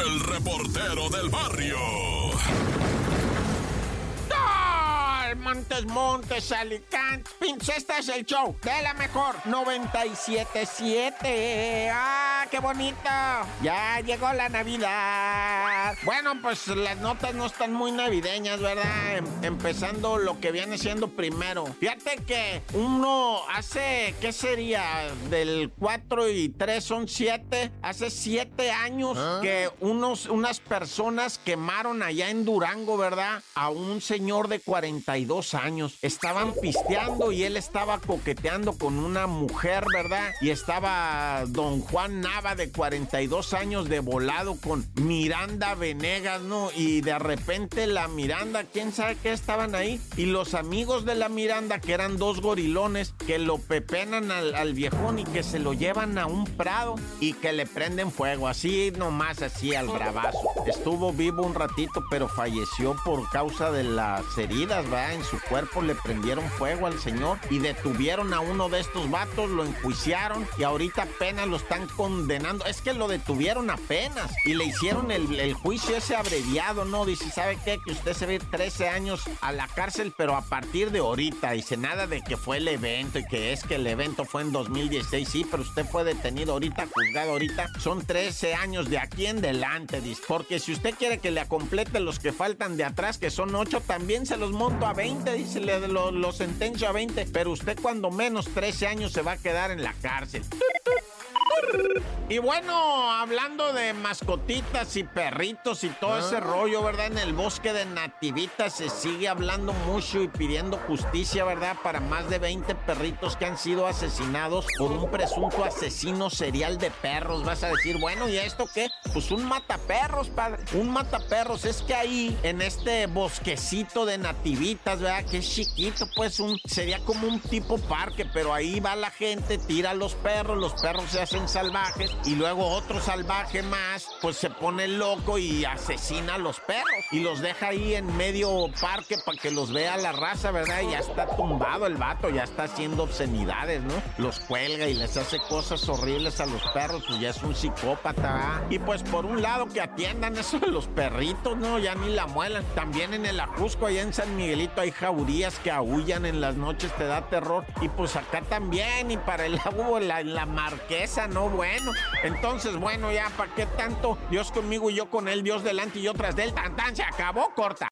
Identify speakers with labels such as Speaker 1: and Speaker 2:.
Speaker 1: el reportero del barrio.
Speaker 2: Montes, Montes, Alicante. Pinche, este es el show de la mejor 977. ¡Ah, qué bonito! Ya llegó la Navidad. Bueno, pues las notas no están muy navideñas, ¿verdad? Em- empezando lo que viene siendo primero. Fíjate que uno hace, ¿qué sería? Del 4 y 3 son 7. Hace 7 años que unos, unas personas quemaron allá en Durango, ¿verdad? A un señor de 42 años. Estaban pisteando y él estaba coqueteando con una mujer, ¿verdad? Y estaba don Juan Nava de 42 años de volado con Miranda Venegas, ¿no? Y de repente la Miranda, quién sabe qué estaban ahí. Y los amigos de la Miranda, que eran dos gorilones, que lo pepenan al, viejón y que se lo llevan a un prado y que le prenden fuego, así nomás, así al bravazo. Estuvo vivo un ratito, pero falleció por causa de las heridas, ¿verdad? En su cuerpo le prendieron fuego al señor y detuvieron a uno de estos vatos, lo enjuiciaron y ahorita apenas lo están condenando. Es que lo detuvieron apenas y le hicieron el, juicio ese abreviado, ¿no? Dice, ¿sabe qué? Que usted se ir 13 años a la cárcel, pero a partir de ahorita. Dice, nada de que fue el evento y que es que el evento fue en 2016. Sí, pero usted fue detenido ahorita, juzgado ahorita. Son 13 años de aquí en delante, dice. Porque si usted quiere que le acomplete los que faltan de atrás, que son 8, también se los monto a 20, dice, le, lo, lo sentencio a 20. Pero usted cuando menos 13 años se va a quedar en la cárcel. Y bueno, hablando de mascotitas y perritos y todo ese rollo, ¿verdad? En el bosque de Nativita se sigue hablando mucho y pidiendo justicia, ¿verdad? Para más de 20 perritos que han sido asesinados por un presunto asesino serial de perros. Vas a decir, bueno, ¿y esto qué? Pues un mataperros, padre. Un mataperros. Es que ahí, en este bosquecito de Nativitas, ¿verdad? Que es chiquito, pues un, sería como un tipo parque, pero ahí va la gente, tira a los perros, los perros se hacen y luego otro salvaje más, pues se pone loco y asesina a los perros y los deja ahí en medio parque para que los vea la raza, ¿verdad? Y ya está tumbado el vato, ya está haciendo obscenidades, ¿no? Los cuelga y les hace cosas horribles a los perros, pues ya es un psicópata, ¿verdad? Y pues por un lado que atiendan eso de los perritos, ¿no? Ya ni la muelan. También en el Ajusco, allá en San Miguelito, hay jaurías que aullan en las noches, te da terror. Y pues acá también, y para el agua, la, la marquesa, ¿no? Bueno, entonces, bueno, ya, ¿para qué tanto? Dios conmigo y yo con él, Dios delante y yo tras de él, tan tan, se acabó, corta.